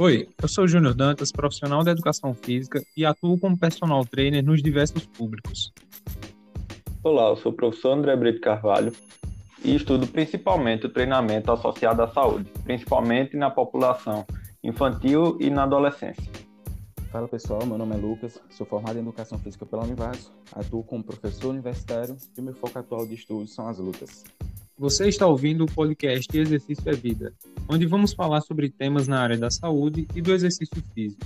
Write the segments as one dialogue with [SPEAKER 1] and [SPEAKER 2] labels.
[SPEAKER 1] Oi, eu sou o Júnior Dantas, profissional da educação física e atuo como personal trainer nos diversos públicos.
[SPEAKER 2] Olá, eu sou o professor André Brito Carvalho e estudo principalmente o treinamento associado à saúde, principalmente na população infantil e na adolescência.
[SPEAKER 3] Fala pessoal, meu nome é Lucas, sou formado em Educação Física pela Univaso, atuo como professor universitário e meu foco atual de estudos são as lutas.
[SPEAKER 1] Você está ouvindo o podcast Exercício é Vida, onde vamos falar sobre temas na área da saúde e do exercício físico.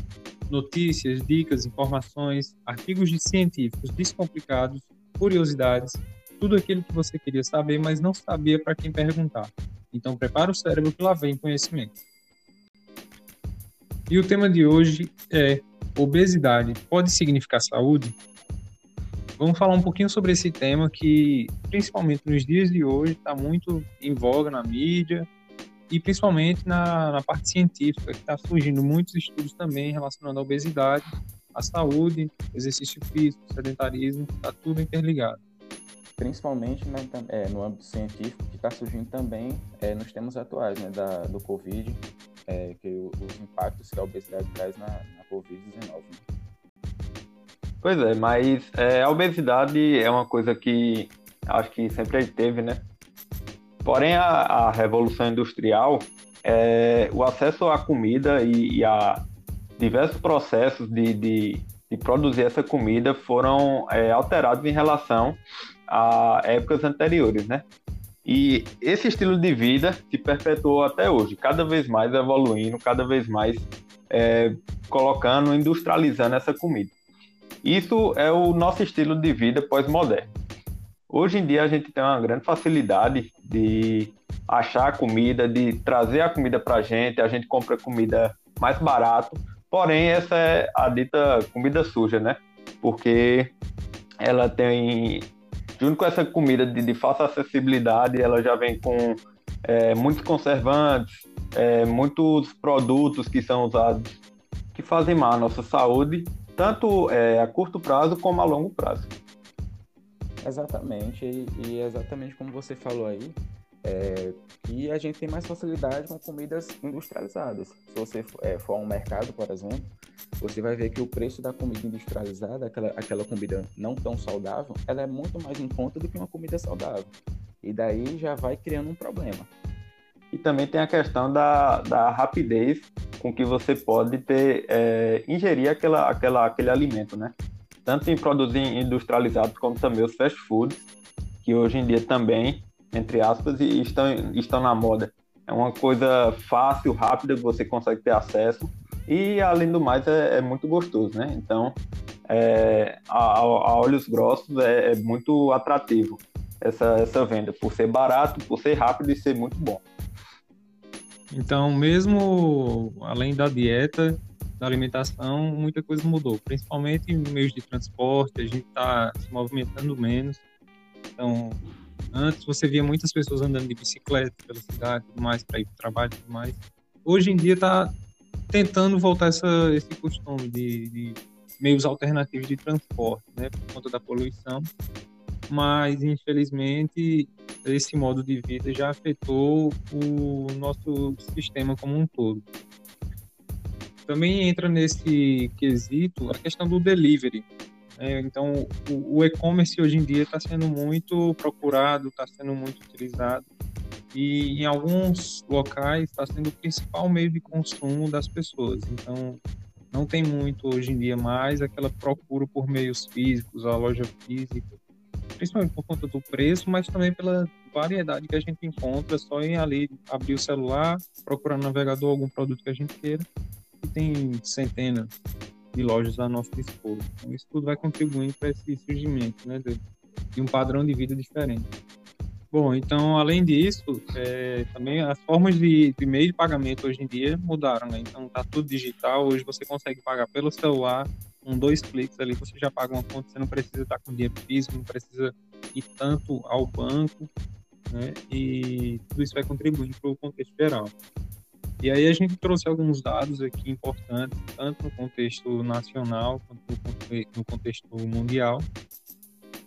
[SPEAKER 1] Notícias, dicas, informações, artigos de científicos descomplicados, curiosidades, tudo aquilo que você queria saber, mas não sabia para quem perguntar. Então prepara o cérebro que lá vem conhecimento. E o tema de hoje é Obesidade pode significar saúde? Vamos falar um pouquinho sobre esse tema que, principalmente nos dias de hoje, está muito em voga na mídia e principalmente na, na parte científica, que está surgindo muitos estudos também relacionando a obesidade, a saúde, exercício físico, sedentarismo, está tudo interligado.
[SPEAKER 3] Principalmente né, é, no âmbito científico, que está surgindo também é, nos temas atuais né, da, do Covid, é, que os impactos que a obesidade traz na, na Covid-19. Né?
[SPEAKER 2] Pois é, mas é, a obesidade é uma coisa que acho que sempre teve, né? Porém, a, a revolução industrial, é, o acesso à comida e, e a diversos processos de, de, de, produzir essa comida foram é, alterados em relação a épocas anteriores, né? E esse estilo de vida se perpetuou até hoje, cada vez mais evoluindo, cada vez mais é, colocando, industrializando essa comida. Isso é o nosso estilo de vida pós-moderno. Hoje em dia a gente tem uma grande facilidade de achar comida, de trazer a comida para a gente, a gente compra comida mais barato, porém essa é a dita comida suja, né? Porque ela tem junto com essa comida de, de falsa acessibilidade, ela já vem com é, muitos conservantes, é, muitos produtos que são usados que fazem mal à nossa saúde, tanto é, a curto prazo como a longo prazo.
[SPEAKER 3] Exatamente, e, e exatamente como você falou aí, é, que a gente tem mais facilidade com comidas industrializadas. Se você é, for a um mercado, por exemplo, você vai ver que o preço da comida industrializada, aquela, aquela comida não tão saudável, ela é muito mais em conta do que uma comida saudável. E daí já vai criando um problema.
[SPEAKER 2] E também tem a questão da, da rapidez com que você pode ter, é, ingerir aquela, aquela, aquele alimento, né? Tanto em produzir industrializados como também os fast foods, que hoje em dia também, entre aspas, estão, estão na moda. É uma coisa fácil, rápida, você consegue ter acesso e, além do mais, é, é muito gostoso, né? Então, é, a, a, olhos grossos é, é, muito atrativo essa, essa venda, por ser barato, por ser rápido e ser muito bom.
[SPEAKER 1] Então, mesmo além da dieta, da alimentação, muita coisa mudou, principalmente em meios de transporte, a gente está se movimentando menos. Então, antes você via muitas pessoas andando de bicicleta pela cidade, tudo mais, para ir para o trabalho tudo mais. Hoje em dia está tentando voltar essa, esse costume de, de, meios alternativos de transporte, né, por conta da poluição. Mas, infelizmente, esse modo de vida já afetou o nosso sistema como um todo. Também entra nesse quesito a questão do delivery. Né? Então, o, o e-commerce hoje em dia está sendo muito procurado, está sendo muito utilizado e em alguns locais está sendo o principal meio de consumo das pessoas. Então, não tem muito hoje em dia mais aquela procura por meios físicos, a loja física, principalmente por conta do preço, mas também pela variedade que a gente encontra só em ali abrir o celular, procurar no navegador algum produto que a gente queira, e tem centenas de lojas a nosso dispor. Então, isso tudo vai contribuindo para esse surgimento né, de, de um padrão de vida diferente. Bom, então, além disso, é, também as formas de, de, meio de pagamento hoje em dia mudaram, né? Então, tá tudo digital. Hoje você consegue pagar pelo celular, com dois cliques ali, você já paga uma conta, você não precisa estar com dinheiro físico, não precisa ir tanto ao banco, né? E tudo isso vai contribuindo para o contexto geral. E aí a gente trouxe alguns dados aqui importantes, tanto no contexto nacional quanto no contexto mundial,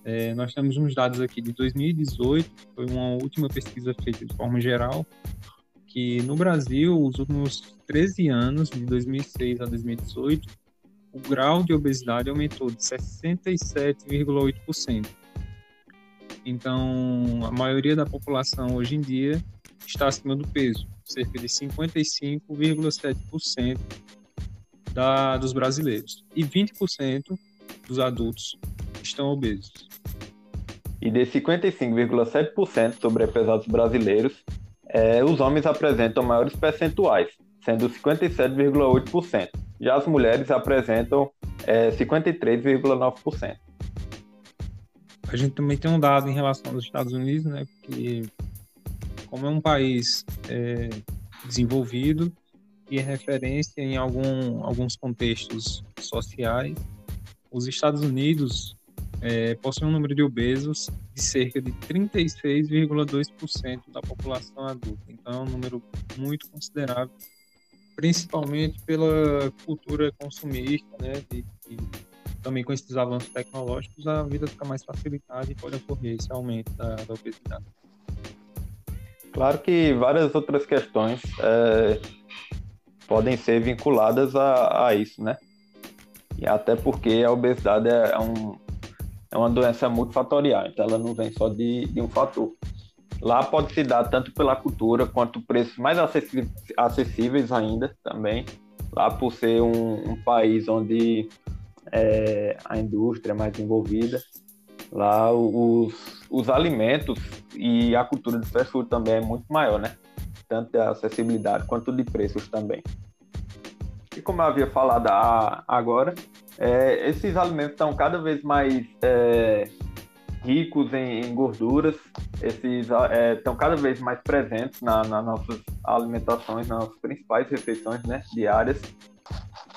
[SPEAKER 1] é, nós temos uns dados aqui de 2018, foi uma última pesquisa feita de forma geral, que no Brasil, os últimos 13 anos, de 2006 a 2018, o grau de obesidade aumentou de 67,8%. Então, a maioria da população hoje em dia está acima do peso, cerca de 55,7% da, dos brasileiros. E 20% dos adultos estão obesos.
[SPEAKER 2] E de 55,7% sobrepesados brasileiros, é, os homens apresentam maiores percentuais, sendo 57,8%. Já as mulheres apresentam é, 53,9%.
[SPEAKER 1] A gente também tem um dado em relação aos Estados Unidos, né? Que como é um país é, desenvolvido e é referência em algum, alguns contextos sociais, os Estados Unidos é, possuem um número de obesos de cerca de 36,2% da população adulta. Então é um número muito considerável, principalmente pela cultura consumista, né? De, também com esses avanços tecnológicos, a vida fica mais facilitada e pode ocorrer esse aumento da, da obesidade.
[SPEAKER 2] Claro que várias outras questões é, podem ser vinculadas a, a, isso, né? E até porque a obesidade é, é um, é uma doença multifatorial, então ela não vem só de, de um fator. Lá pode se dar tanto pela cultura quanto preços mais acessíveis ainda também. Lá por ser um, um país onde é, a indústria é mais envolvida, lá os, os alimentos e a cultura de fast food também é muito maior, né? Tanto de acessibilidade quanto de preços também. E como eu havia falado agora, é, esses alimentos estão cada vez mais é, ricos em, em, gorduras, esses é, estão cada vez mais presentes nas na nossas alimentações, nas nossas principais refeições né, diárias.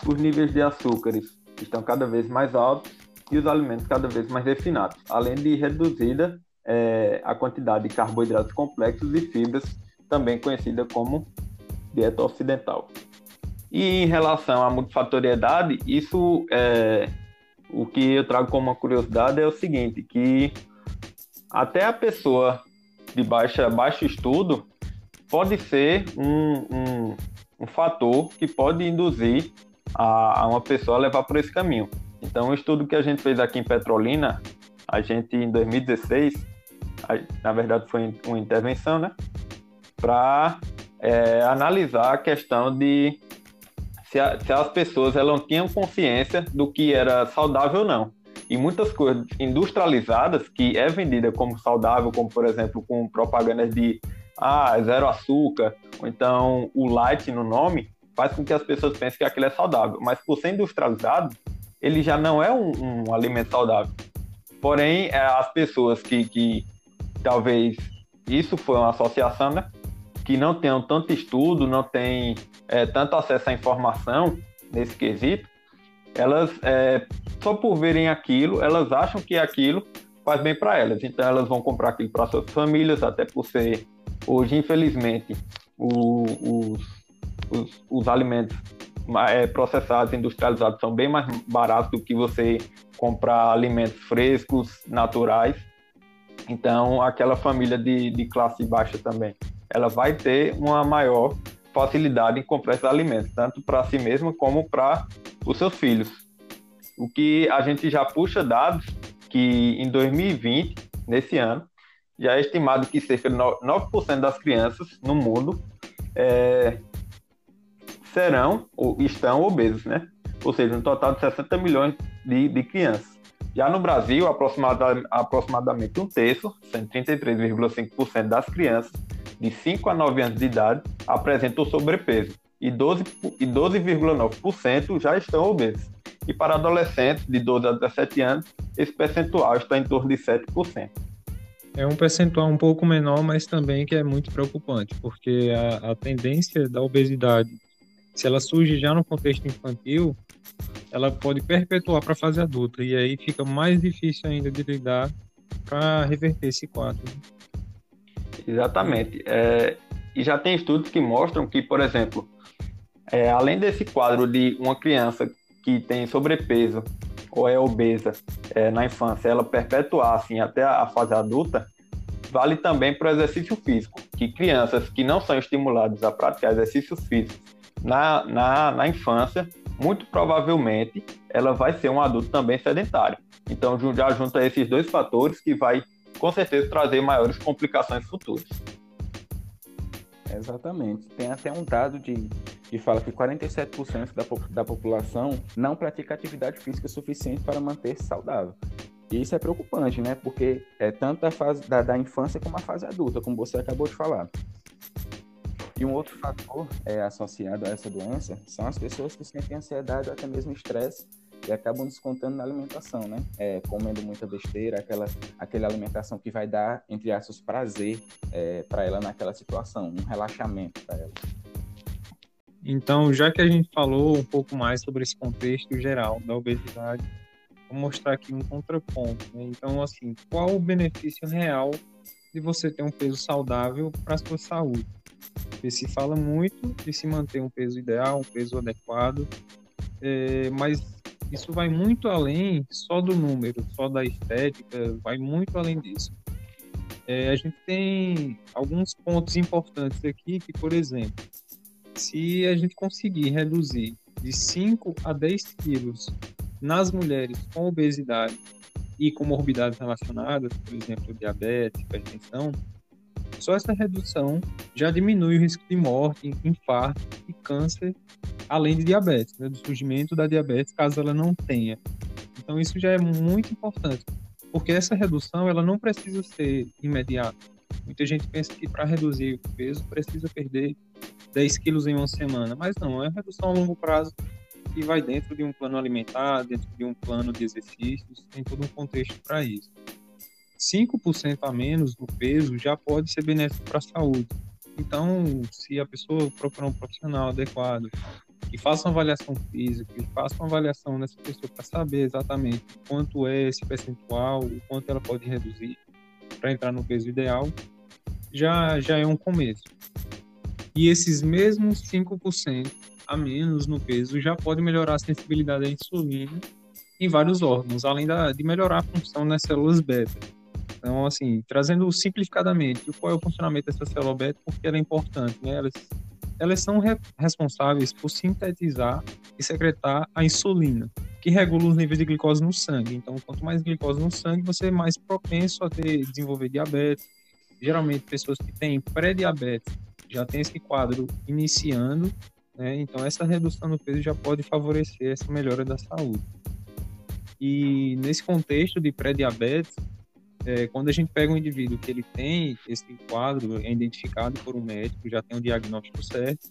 [SPEAKER 2] Os níveis de açúcares estão cada vez mais altos e os alimentos cada vez mais refinados, além de reduzida é, a quantidade de carboidratos complexos e fibras, também conhecida como dieta ocidental. E em relação à multifatoriedade, isso é, o que eu trago como uma curiosidade é o seguinte, que até a pessoa de baixa, baixo estudo pode ser um, um, um fator que pode induzir a, a, uma pessoa a levar por esse caminho. Então, o estudo que a gente fez aqui em Petrolina, a gente em 2016, a, na verdade foi uma intervenção, né? Para é, analisar a questão de se, a, se as pessoas elas tinham consciência do que era saudável ou não. E muitas coisas industrializadas que é vendida como saudável, como por exemplo com propagandas de ah, zero açúcar, ou então o light no nome, faz com que as pessoas pensem que aquilo é saudável. Mas por ser industrializado, ele já não é um, um alimento saudável. Porém, é, as pessoas que, que talvez isso foi uma associação, né? Que não tenham tanto estudo, não têm é, tanto acesso à informação nesse quesito, elas, é, só por verem aquilo, elas acham que aquilo faz bem para elas. Então, elas vão comprar aquilo para suas famílias, até por ser, hoje, infelizmente, o, os, os, os, alimentos é, processados, industrializados, são bem mais baratos do que você comprar alimentos frescos, naturais. Então, aquela família de, de classe baixa também, ela vai ter uma maior facilidade em comprar esses alimentos, tanto para si mesma como para os seus filhos. O que a gente já puxa dados que em 2020, nesse ano, já é estimado que cerca de 9% das crianças no mundo é, serão ou estão obesos, né? Ou seja, um total de 60 milhões de, de crianças. Já no Brasil, aproximadamente, aproximadamente um terço, 33,5% das crianças de 5 a 9 anos de idade apresentam sobrepeso e 12,9% 12 já estão obesos. E para adolescentes de 12 a 17 anos, esse percentual está em torno de 7%.
[SPEAKER 1] É um percentual um pouco menor, mas também que é muito preocupante, porque a, a tendência da obesidade, se ela surge já no contexto infantil, ela pode perpetuar para a fase adulta, e aí fica mais difícil ainda de lidar para reverter esse quadro.
[SPEAKER 2] Exatamente. É, e já tem estudos que mostram que, por exemplo, é, além desse quadro de uma criança que tem sobrepeso ou é obesa é, na infância, ela perpetuar assim até a fase adulta, vale também para o exercício físico, que crianças que não são estimuladas a praticar exercícios físicos na, na, na infância, muito provavelmente ela vai ser um adulto também sedentário. Então já junta esses dois fatores que vai com certeza trazer maiores complicações futuras.
[SPEAKER 3] Exatamente. Tem até um dado de, que fala que 47% da, da população não pratica atividade física suficiente para manter-se saudável. E isso é preocupante, né? Porque é tanto da fase da, da infância como a fase adulta, como você acabou de falar. E um outro fator é, associado a essa doença são as pessoas que sentem ansiedade ou até mesmo estresse e acabam descontando na alimentação, né? É, comendo muita besteira, aquela, aquela alimentação que vai dar, entre aspas, prazer é, para ela naquela situação, um relaxamento para ela.
[SPEAKER 1] Então, já que a gente falou um pouco mais sobre esse contexto geral da obesidade, vou mostrar aqui um contraponto. Né? Então, assim, qual o benefício real de você ter um peso saudável para a sua saúde? Porque se fala muito de se manter um peso ideal, um peso adequado, é, mas isso vai muito além só do número, só da estética, vai muito além disso. É, a gente tem alguns pontos importantes aqui que, por exemplo, se a gente conseguir reduzir de 5 a 10 quilos nas mulheres com obesidade e comorbidades relacionadas, por exemplo, diabetes, hipertensão, só essa redução já diminui o risco de morte, infarto e câncer, além de diabetes, né, do surgimento da diabetes, caso ela não tenha. Então isso já é muito importante, porque essa redução ela não precisa ser imediata. Muita gente pensa que para reduzir o peso precisa perder 10 quilos em uma semana, mas não, é redução a longo prazo que vai dentro de um plano alimentar, dentro de um plano de exercícios, tem todo um contexto para isso. 5% a menos do peso já pode ser benéfico para a saúde. Então, se a pessoa procurar um profissional adequado, que faça uma avaliação física, que faça uma avaliação nessa pessoa para saber exatamente quanto é esse percentual, o quanto ela pode reduzir para entrar no peso ideal, já, já é um começo. E esses mesmos 5% a menos no peso já pode melhorar a sensibilidade à insulina em vários órgãos, além da, de melhorar a função das células beta. Então, assim, trazendo simplificadamente qual é o funcionamento dessa célula beta, porque ela é importante, né? Elas, elas são re responsáveis por sintetizar e secretar a insulina, que regula os níveis de glicose no sangue. Então, quanto mais glicose no sangue, você é mais propenso a ter, desenvolver diabetes. Geralmente, pessoas que têm pré-diabetes já têm esse quadro iniciando né? Então, essa redução do peso já pode favorecer essa melhora da saúde. E nesse contexto de pré-diabetes, é, quando a gente pega um indivíduo que ele tem esse quadro, é identificado por um médico, já tem o um diagnóstico certo,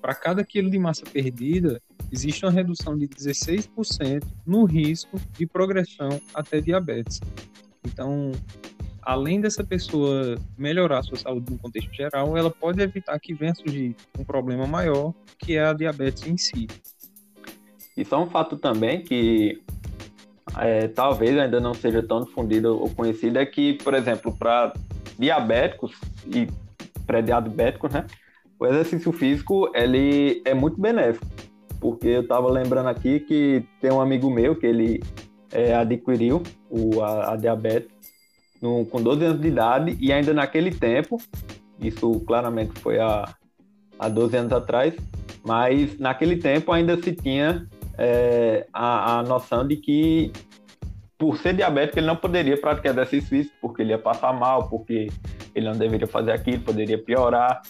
[SPEAKER 1] para cada quilo de massa perdida, existe uma redução de 16% no risco de progressão até diabetes. Então, além dessa pessoa melhorar sua saúde no contexto geral, ela pode evitar que venha surgir um problema maior, que é a diabetes em si.
[SPEAKER 2] Isso é um fato também que é, talvez ainda não seja tão difundido ou conhecido, é que, por exemplo, para diabéticos e pré-diabéticos, né, o exercício físico ele é muito benéfico, porque eu estava lembrando aqui que tem um amigo meu que ele é, adquiriu o, a, a diabetes no, com 12 anos de idade e ainda naquele tempo, isso claramente foi há, há 12 anos atrás, mas naquele tempo ainda se tinha é, a, a noção de que por ser diabético ele não poderia praticar exercício físico porque ele ia passar mal, porque ele não deveria fazer aquilo, poderia piorar.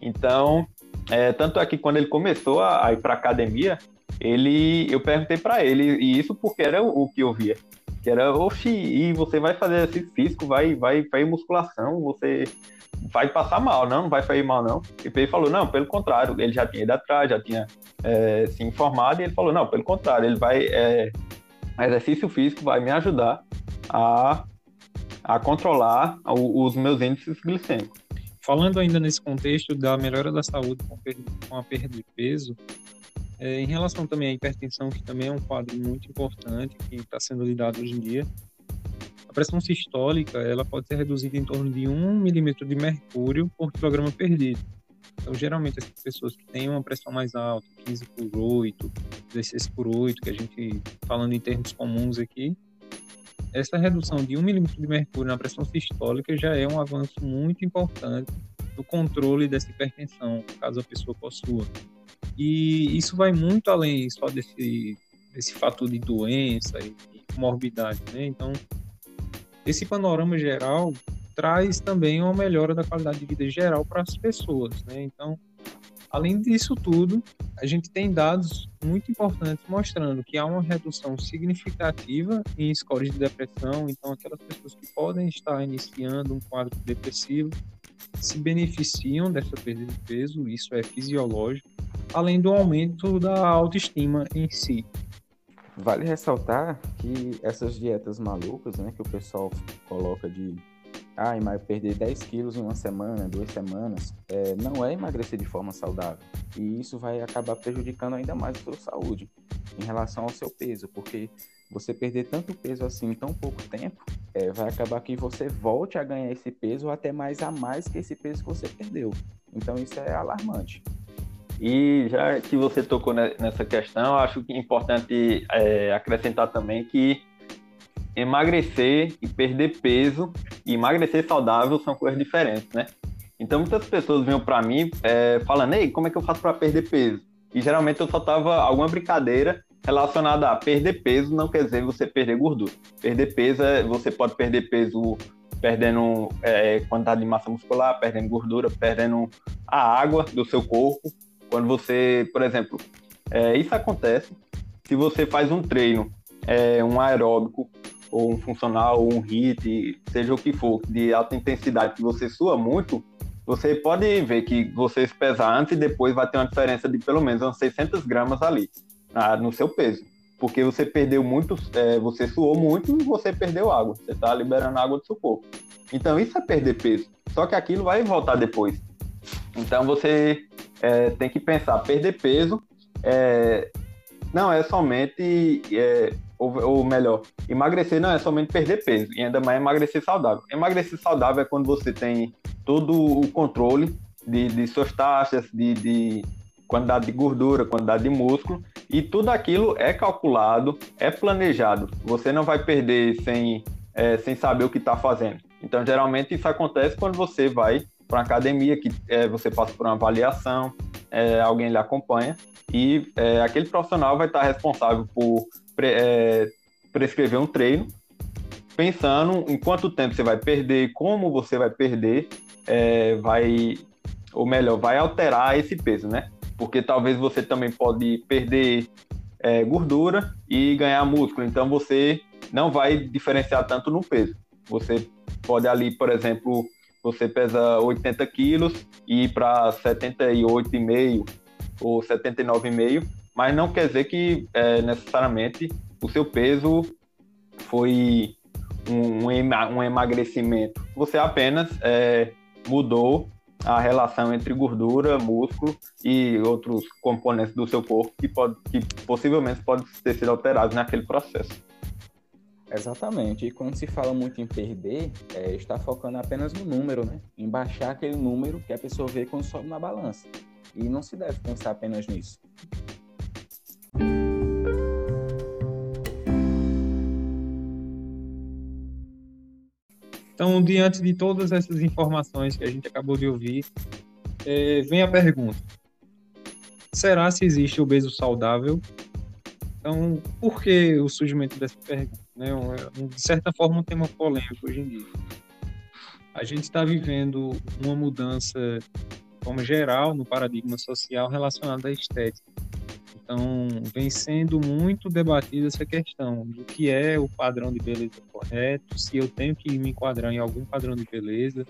[SPEAKER 2] Então, é, tanto é que quando ele começou a, a ir para academia, ele, eu perguntei para ele, e isso porque era o, o que eu via que era, oxi, e você vai fazer exercício físico, vai, vai fazer musculação, você vai passar mal, não, não vai fazer mal, não. E ele falou, não, pelo contrário, ele já tinha ido atrás, já tinha é, se informado, e ele falou, não, pelo contrário, ele vai, é, exercício físico vai me ajudar a, a controlar os meus índices glicêmicos.
[SPEAKER 1] Falando ainda nesse contexto da melhora da saúde com a perda de peso, é, em relação também à hipertensão, que também é um quadro muito importante que está sendo lidado hoje em dia, a pressão sistólica ela pode ser reduzida em torno de 1 milímetro de mercúrio por quilograma perdido. Então, geralmente, as pessoas que têm uma pressão mais alta, 15 por 8, 16 por 8, que a gente, falando em termos comuns aqui, essa redução de um milímetro de mercúrio na pressão sistólica já é um avanço muito importante no controle dessa hipertensão, caso a pessoa possua. E isso vai muito além só desse, desse fator de doença e, e morbidade, né? Então, esse panorama geral traz também uma melhora da qualidade de vida geral para as pessoas, né? Então, além disso tudo, a gente tem dados muito importantes mostrando que há uma redução significativa em scores de depressão, então aquelas pessoas que podem estar iniciando um quadro depressivo se beneficiam dessa perda de peso, isso é fisiológico, além do aumento da autoestima em si.
[SPEAKER 3] Vale ressaltar que essas dietas malucas, né, que o pessoal coloca de ah, perder 10 quilos em uma semana, duas semanas, é, não é emagrecer de forma saudável. E isso vai acabar prejudicando ainda mais a sua saúde em relação ao seu peso, porque você perder tanto peso assim em tão pouco tempo, é, vai acabar que você volte a ganhar esse peso ou até mais a mais que esse peso que você perdeu. Então isso é alarmante.
[SPEAKER 2] E já que você tocou nessa questão, acho que é importante é, acrescentar também que emagrecer e perder peso e emagrecer saudável são coisas diferentes, né? Então muitas pessoas vinham para mim é, falando, ei, como é que eu faço para perder peso? E geralmente eu soltava alguma brincadeira relacionada a perder peso não quer dizer você perder gordura. Perder peso é você pode perder peso perdendo é, quantidade de massa muscular, perdendo gordura, perdendo a água do seu corpo. Quando você, por exemplo, é, isso acontece se você faz um treino, é, um aeróbico ou um funcional, ou um HIIT, seja o que for, de alta intensidade, que você sua muito, você pode ver que você se pesar antes e depois vai ter uma diferença de pelo menos uns 600 gramas ali, ah, no seu peso. Porque você perdeu muito, é, você suou muito e você perdeu água. Você está liberando água do seu corpo. Então isso é perder peso. Só que aquilo vai voltar depois. Então você é, tem que pensar, perder peso é, não é somente é, ou, ou, melhor, emagrecer não é somente perder peso, e ainda mais emagrecer saudável. Emagrecer saudável é quando você tem todo o controle de, de suas taxas, de, de quantidade de gordura, quantidade de músculo, e tudo aquilo é calculado, é planejado. Você não vai perder sem, é, sem saber o que está fazendo. Então, geralmente, isso acontece quando você vai para uma academia, que é, você passa por uma avaliação, é, alguém lhe acompanha, e é, aquele profissional vai estar responsável por pre, é, prescrever um treino, pensando em quanto tempo você vai perder, como você vai perder, é, vai, ou melhor, vai alterar esse peso, né? Porque talvez você também pode perder é, gordura e ganhar músculo, então você não vai diferenciar tanto no peso. Você pode ali, por exemplo, você pesa 80 quilos e ir para 78,5 ou 79,5 mas não quer dizer que é, necessariamente o seu peso foi um, um emagrecimento. Você apenas é, mudou a relação entre gordura, músculo e outros componentes do seu corpo que, pode, que possivelmente podem ter sido alterados naquele processo.
[SPEAKER 3] Exatamente. E quando se fala muito em perder, é, está focando apenas no número, né? Em baixar aquele número que a pessoa vê quando sobe na balança. E não se deve pensar apenas nisso.
[SPEAKER 1] Então, diante de todas essas informações que a gente acabou de ouvir, é, vem a pergunta: será se existe obeso saudável? Então, por que o surgimento dessa pergunta? Né? de certa forma, um tema polêmico hoje em dia. A gente está vivendo uma mudança, forma geral, no paradigma social relacionado à estética. Então, vem sendo muito debatida essa questão do que é o padrão de beleza correto, se eu tenho que me enquadrar em algum padrão de beleza.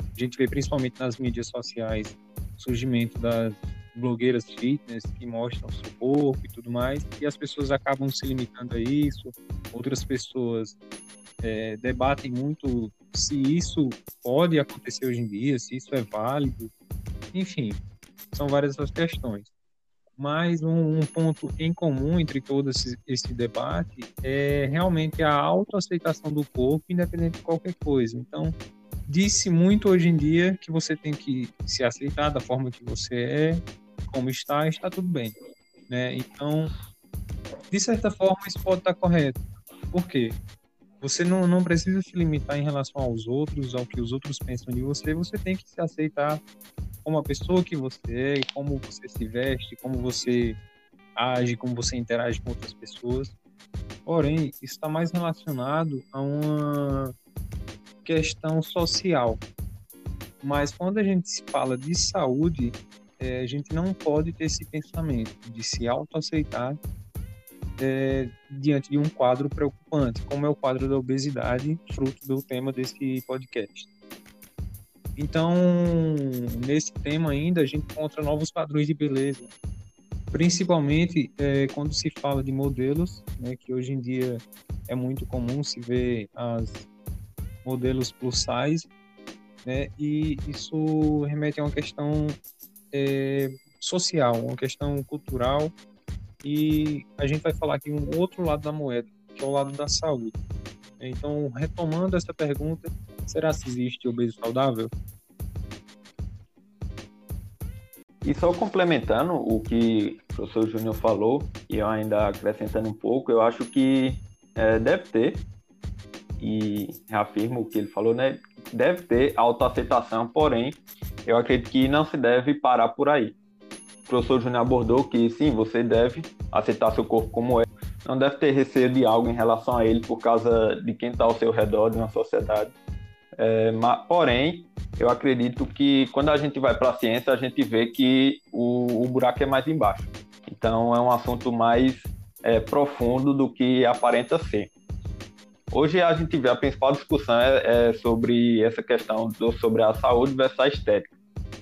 [SPEAKER 1] A gente vê principalmente nas mídias sociais o surgimento das blogueiras fitness que mostram seu corpo e tudo mais, e as pessoas acabam se limitando a isso. Outras pessoas é, debatem muito se isso pode acontecer hoje em dia, se isso é válido. Enfim, são várias essas questões mas um, um, ponto em comum entre todo esse, esse, debate é realmente a autoaceitação do corpo, independente de qualquer coisa. Então, disse muito hoje em dia que você tem que se aceitar da forma que você é, como está, está tudo bem. Né? Então, de certa forma, isso pode estar correto. Por quê? você não, não precisa se limitar em relação aos outros, ao que os outros pensam de você, você tem que se aceitar como a pessoa que você é, como você se veste, como você age, como você interage com outras pessoas. Porém, isso está mais relacionado a uma questão social. Mas quando a gente fala de saúde, é, a gente não pode ter esse pensamento de se autoaceitar é, diante de um quadro preocupante, como é o quadro da obesidade, fruto do tema desse podcast. Então, nesse tema ainda, a gente encontra novos padrões de beleza, principalmente é, quando se fala de modelos, né, que hoje em dia é muito comum se ver as modelos plus size, né, e isso remete a uma questão é, social, uma questão cultural, e a gente vai falar aqui um outro lado da moeda, que é o lado da saúde. Então, retomando essa pergunta, será que existe obeso saudável?
[SPEAKER 2] E só complementando o que o professor Júnior falou, e eu ainda acrescentando um pouco, eu acho que é, deve ter, e reafirmo o que ele falou, né? Deve ter autoaceitação, porém, eu acredito que não se deve parar por aí. O professor Júnior abordou que sim, você deve aceitar seu corpo como é, não deve ter receio de algo em relação a ele por causa de quem está ao seu redor, de uma sociedade. É, mas, porém, eu acredito que quando a gente vai para a ciência, a gente vê que o, o, buraco é mais embaixo. Então, é um assunto mais é, profundo do que aparenta ser. Hoje a gente vê a principal discussão é, é sobre essa questão do, sobre a saúde versus a estética.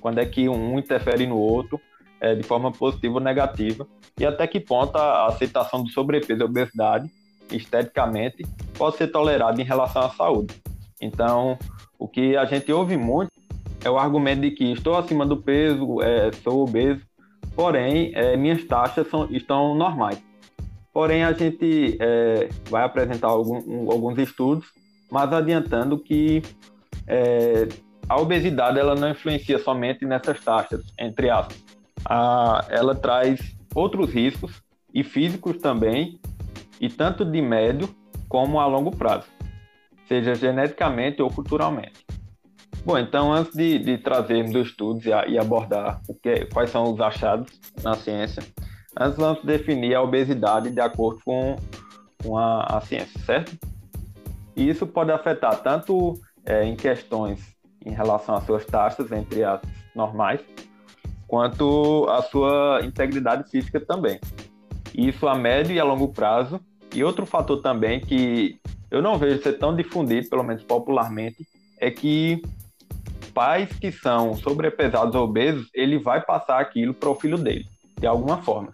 [SPEAKER 2] Quando é que um interfere no outro é, de forma positiva ou negativa e até que ponto a aceitação do sobrepeso e obesidade esteticamente pode ser tolerada em relação à saúde. Então, o que a gente ouve muito é o argumento de que estou acima do peso, é, sou obeso, porém é, minhas taxas são, estão normais. Porém, a gente é, vai apresentar algum, um, alguns estudos, mas adiantando que é, a obesidade ela não influencia somente nessas taxas, entre aspas. A, ela traz outros riscos, e físicos também, e tanto de médio como a longo prazo, seja geneticamente ou culturalmente. Bom, então antes de, de trazermos os estudos e, a, e abordar o que, quais são os achados na ciência, Antes vamos definir a obesidade de acordo com, com a, a ciência, certo? E isso pode afetar tanto é, em questões em relação às suas taxas entre as normais, quanto a sua integridade física também. Isso a médio e a longo prazo. E outro fator também que eu não vejo ser tão difundido, pelo menos popularmente, é que pais que são sobrepesados ou obesos, ele vai passar aquilo para o filho dele de alguma forma.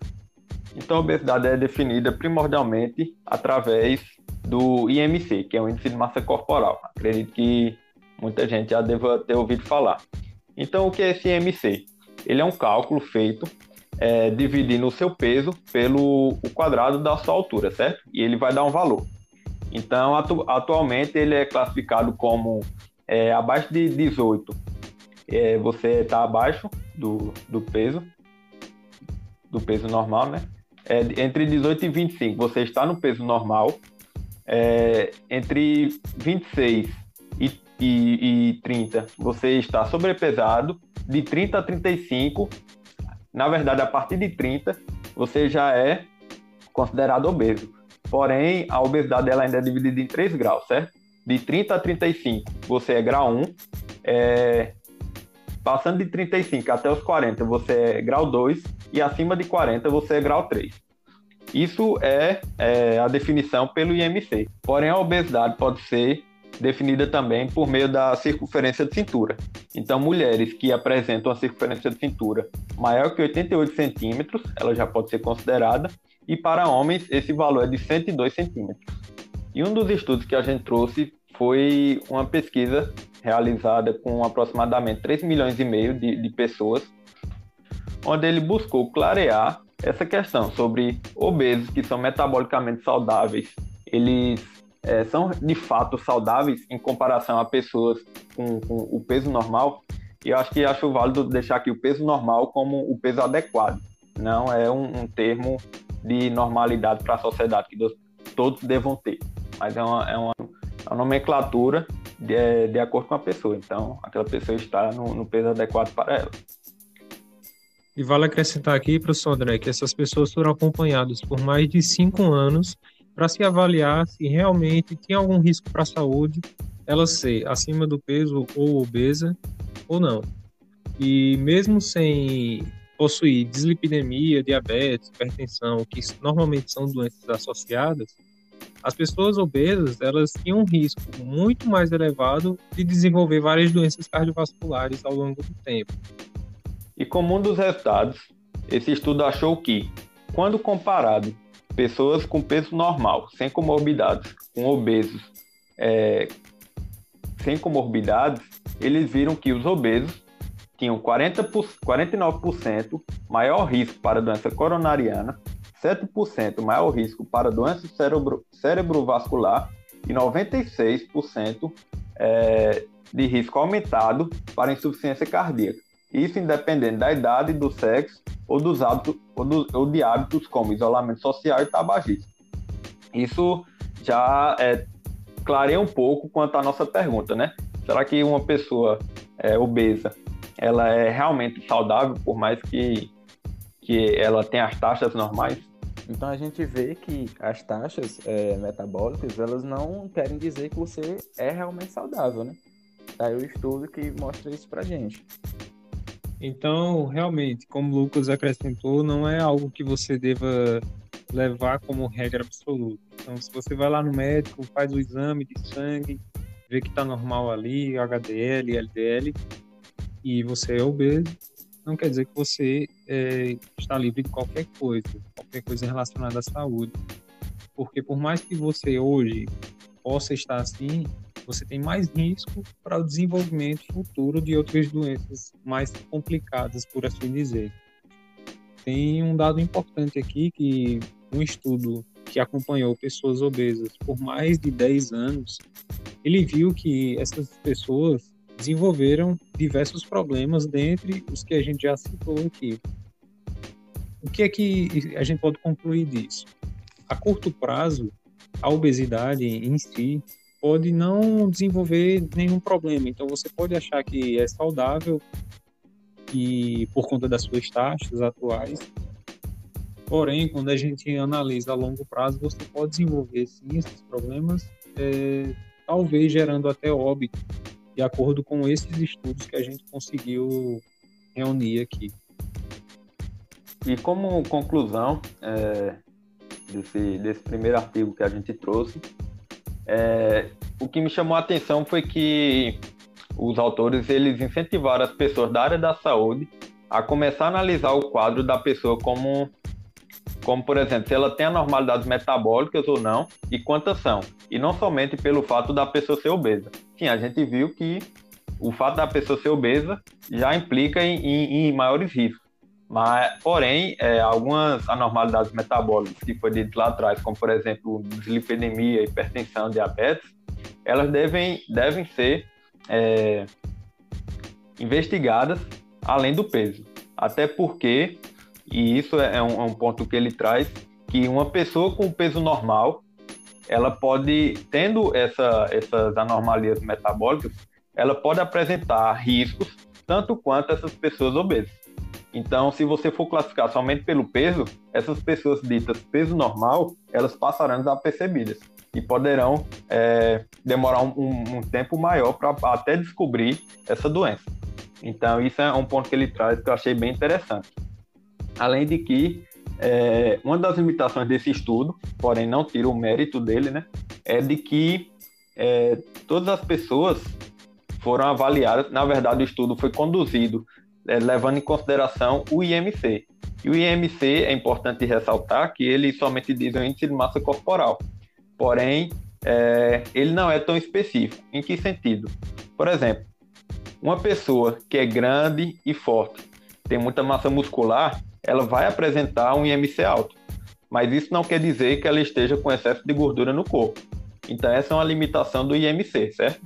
[SPEAKER 2] Então, a obesidade é definida primordialmente através do IMC, que é o Índice de Massa Corporal. Acredito que muita gente já deva ter ouvido falar. Então, o que é esse IMC? Ele é um cálculo feito é, dividindo o seu peso pelo o quadrado da sua altura, certo? E ele vai dar um valor. Então, atu atualmente, ele é classificado como é, abaixo de 18. É, você está abaixo do, do peso do peso normal, né? É, entre 18 e 25, você está no peso normal. É, entre 26 e, e, e 30, você está sobrepesado. De 30 a 35, na verdade, a partir de 30, você já é considerado obeso. Porém, a obesidade ela ainda é dividida em três graus, certo? De 30 a 35, você é grau 1. É, passando de 35 até os 40, você é grau 2 e acima de 40 você é grau 3. Isso é, é a definição pelo IMC. Porém, a obesidade pode ser definida também por meio da circunferência de cintura. Então, mulheres que apresentam a circunferência de cintura maior que 88 centímetros, ela já pode ser considerada, e para homens esse valor é de 102 centímetros. E um dos estudos que a gente trouxe foi uma pesquisa realizada com aproximadamente 3 milhões e meio de, de pessoas onde ele buscou clarear essa questão sobre obesos que são metabolicamente saudáveis, eles é, são de fato saudáveis em comparação a pessoas com, com, o peso normal. E eu acho que acho válido deixar aqui o peso normal como o peso adequado, não é um, um termo de normalidade para a sociedade que todos devam ter, mas é, uma, é uma, a nomenclatura de, de acordo com a pessoa. Então, aquela pessoa está no, no peso adequado para ela.
[SPEAKER 1] E vale acrescentar aqui, professor André, que essas pessoas foram acompanhadas por mais de cinco anos para se avaliar se realmente tinha algum risco para a saúde ela ser acima do peso ou obesa ou não. E mesmo sem possuir dislipidemia, diabetes, hipertensão, que normalmente são doenças associadas, as pessoas obesas elas tinham um risco muito mais elevado de desenvolver várias doenças cardiovasculares ao longo do tempo.
[SPEAKER 2] E como um dos resultados, esse estudo achou que, quando comparado pessoas com peso normal, sem comorbidades, com obesos, é, sem comorbidades, eles viram que os obesos tinham 40 49% maior risco para doença coronariana, 7% maior risco para doença cerebro, cerebrovascular e 96% é, de risco aumentado para insuficiência cardíaca. Isso independente da idade, do sexo ou, dos hábitos, ou, do, ou de hábitos como isolamento social e tabagismo. Isso já é, clareia um pouco quanto à nossa pergunta, né? Será que uma pessoa é, obesa ela é realmente saudável, por mais que, que ela tenha as taxas normais?
[SPEAKER 3] Então a gente vê que as taxas é, metabólicas elas não querem dizer que você é realmente saudável, né? Tá aí o estudo que mostra isso pra gente.
[SPEAKER 1] Então, realmente, como o Lucas acrescentou, não é algo que você deva levar como regra absoluta. Então, se você vai lá no médico, faz o exame de sangue, vê que está normal ali, HDL, LDL, e você é obeso, não quer dizer que você é, está livre de qualquer coisa, qualquer coisa relacionada à saúde. Porque por mais que você hoje possa estar assim, você tem mais risco para o desenvolvimento futuro de outras doenças mais complicadas, por assim dizer. Tem um dado importante aqui que um estudo que acompanhou pessoas obesas por mais de 10 anos, ele viu que essas pessoas desenvolveram diversos problemas, dentre os que a gente já citou aqui. O que é que a gente pode concluir disso? A curto prazo, a obesidade em si pode não desenvolver nenhum problema. Então você pode achar que é saudável e por conta das suas taxas atuais. Porém, quando a gente analisa a longo prazo, você pode desenvolver sim esses problemas, é, talvez gerando até óbito, de acordo com esses estudos que a gente conseguiu reunir aqui.
[SPEAKER 2] E como conclusão é, desse, desse primeiro artigo que a gente trouxe, é, o que me chamou a atenção foi que os autores eles incentivaram as pessoas da área da saúde a começar a analisar o quadro da pessoa como, como por exemplo, se ela tem anormalidades metabólicas ou não e quantas são. E não somente pelo fato da pessoa ser obesa. Sim, a gente viu que o fato da pessoa ser obesa já implica em, em, em maiores riscos. Mas, porém, é, algumas anormalidades metabólicas que foi dito lá atrás, como por exemplo dislipidemia, hipertensão, diabetes, elas devem, devem ser é, investigadas além do peso. Até porque, e isso é um, é um ponto que ele traz, que uma pessoa com peso normal, ela pode, tendo essa, essas anomalias metabólicas, ela pode apresentar riscos tanto quanto essas pessoas obesas. Então, se você for classificar somente pelo peso, essas pessoas ditas peso normal, elas passarão desapercebidas e poderão é, demorar um, um, tempo maior para até descobrir essa doença. Então, isso é um ponto que ele traz que eu achei bem interessante. Além de que, é, uma das limitações desse estudo, porém não tira o mérito dele, né, é de que é, todas as pessoas foram avaliadas. Na verdade, o estudo foi conduzido é, levando em consideração o IMC. E o IMC é importante ressaltar que ele somente diz o índice de massa corporal. Porém, é, ele não é tão específico. Em que sentido? Por exemplo, uma pessoa que é grande e forte, tem muita massa muscular, ela vai apresentar um IMC alto. Mas isso não quer dizer que ela esteja com excesso de gordura no corpo. Então, essa é uma limitação do IMC, certo?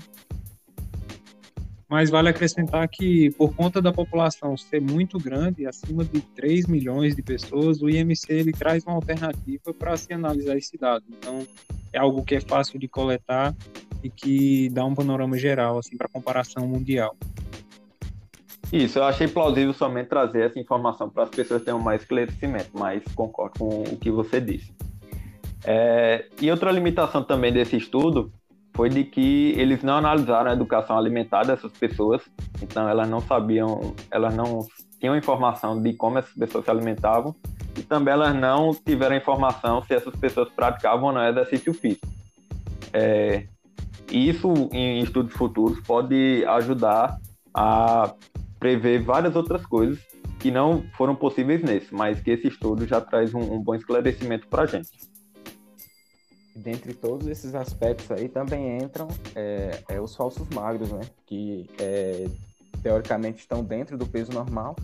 [SPEAKER 1] Mas vale acrescentar que, por conta da população ser muito grande, acima de 3 milhões de pessoas, o IMC ele traz uma alternativa para se analisar esse dado. Então, é algo que é fácil de coletar e que dá um panorama geral assim para comparação mundial.
[SPEAKER 2] Isso, eu achei plausível somente trazer essa informação para as pessoas terem mais esclarecimento, mas concordo com o que você disse. É, e outra limitação também desse estudo foi de que eles não analisaram a educação alimentar dessas pessoas, então elas não sabiam, elas não tinham informação de como essas pessoas se alimentavam e também elas não tiveram informação se essas pessoas praticavam ou não exercício físico. É, isso, em estudos futuros, pode ajudar a prever várias outras coisas que não foram possíveis nesse, mas que esse estudo já traz um, um bom esclarecimento para a gente
[SPEAKER 3] dentre todos esses aspectos aí também entram é, é, os falsos magros, né? Que é, teoricamente estão dentro do peso normal,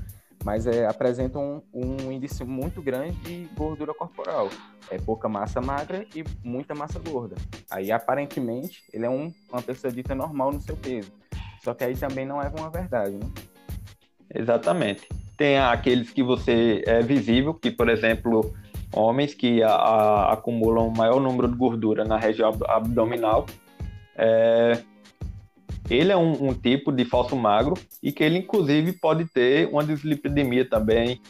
[SPEAKER 3] mas é, apresentam um, um, índice muito grande de gordura corporal. É pouca massa magra e muita massa gorda. Aí aparentemente ele é um, uma pessoa dita normal no seu peso. Só que aí também não é uma verdade, né?
[SPEAKER 2] Exatamente. Tem aqueles que você é visível, que por exemplo homens que a, a, acumulam maior número de gordura na região abdominal. É, ele é um, um, tipo de falso magro e que ele, inclusive, pode ter uma dislipidemia também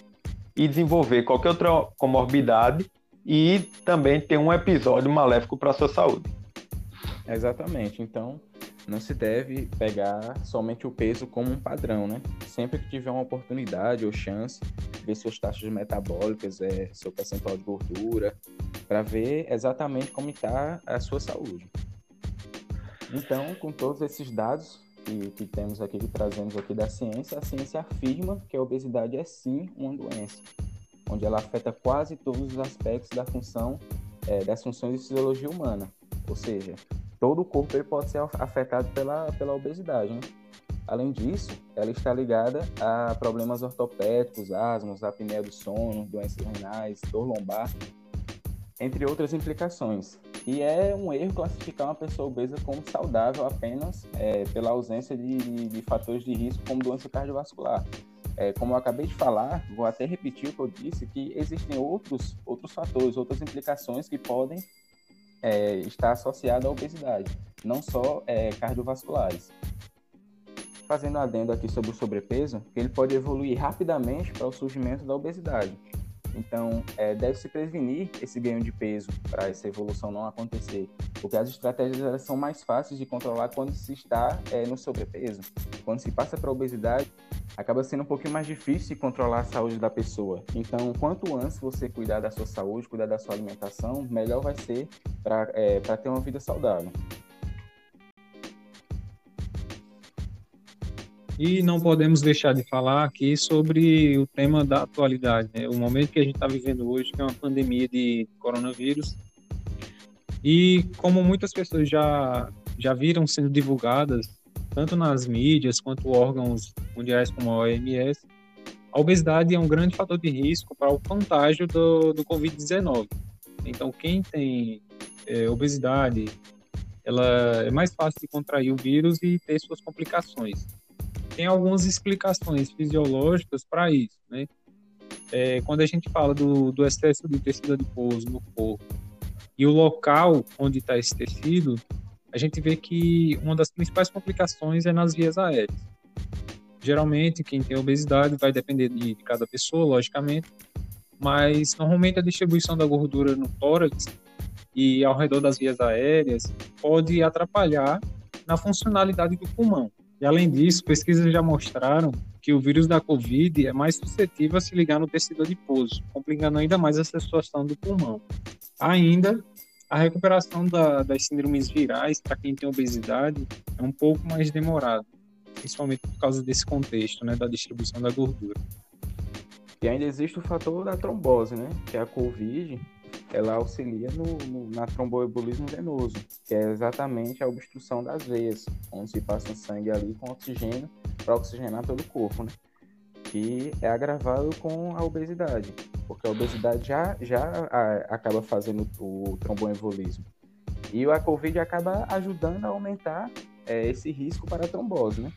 [SPEAKER 2] e desenvolver qualquer outra comorbidade e também ter um episódio maléfico para a sua saúde.
[SPEAKER 3] Exatamente. Então, não se deve pegar somente o peso como um padrão, né? Sempre que tiver uma oportunidade ou chance, ver suas taxas metabólicas, é, seu percentual de gordura, para ver exatamente como está a sua saúde. Então, com todos esses dados que, que temos aqui, que trazemos aqui da ciência, a ciência afirma que a obesidade é sim uma doença, onde ela afeta quase todos os aspectos da função, é, das funções de fisiologia humana, ou seja, todo o corpo ele pode ser afetado pela, pela obesidade. Né? Além disso, ela está ligada a problemas ortopédicos, asmas, apneia do sono, doenças renais, dor lombar, entre outras implicações. E é um erro classificar uma pessoa obesa como saudável apenas é, pela ausência de, de, de, fatores de risco como doença cardiovascular. É, como eu acabei de falar, vou até repetir o que eu disse, que existem outros, outros fatores, outras implicações que podem é, está associado à obesidade, não só é, cardiovasculares. Fazendo adendo aqui sobre o sobrepeso, ele pode evoluir rapidamente para o surgimento da obesidade. Então, é, deve-se prevenir esse ganho de peso para essa evolução não acontecer, porque as estratégias são mais fáceis de controlar quando se está é, no sobrepeso. Quando se passa para a obesidade, acaba sendo um pouquinho mais difícil controlar a saúde da pessoa. Então, quanto antes você cuidar da sua saúde, cuidar da sua alimentação, melhor vai ser para é, ter uma vida saudável.
[SPEAKER 1] E não podemos deixar de falar aqui sobre o tema da atualidade, né? o momento que a gente está vivendo hoje, que é uma pandemia de coronavírus. E como muitas pessoas já, já viram sendo divulgadas, tanto nas mídias quanto órgãos mundiais como a OMS, a obesidade é um grande fator de risco para o contágio do, do Covid-19. Então, quem tem é, obesidade, ela é mais fácil de contrair o vírus e ter suas complicações tem algumas explicações fisiológicas para isso, né? É, quando a gente fala do, do excesso de tecido adiposo no corpo e o local onde está esse tecido, a gente vê que uma das principais complicações é nas vias aéreas. Geralmente, quem tem obesidade vai depender de, de cada pessoa, logicamente, mas normalmente a distribuição da gordura no tórax e ao redor das vias aéreas pode atrapalhar na funcionalidade do pulmão. E além disso, pesquisas já mostraram que o vírus da Covid é mais suscetível a se ligar no tecido adiposo, complicando ainda mais essa situação do pulmão. Ainda, a recuperação da, das síndromes virais para quem tem obesidade é um pouco mais demorada, principalmente por causa desse contexto, né, da distribuição da gordura.
[SPEAKER 3] E ainda existe o fator da trombose, né, que é a Covid ela auxilia no, no, na tromboembolismo venoso, que é exatamente a obstrução das veias, onde se passa o sangue ali com oxigênio para oxigenar todo o corpo, né? Que é agravado com a obesidade, porque a obesidade já, já a, acaba fazendo o tromboembolismo. E a COVID acaba ajudando a aumentar é, esse risco para a trombose, né?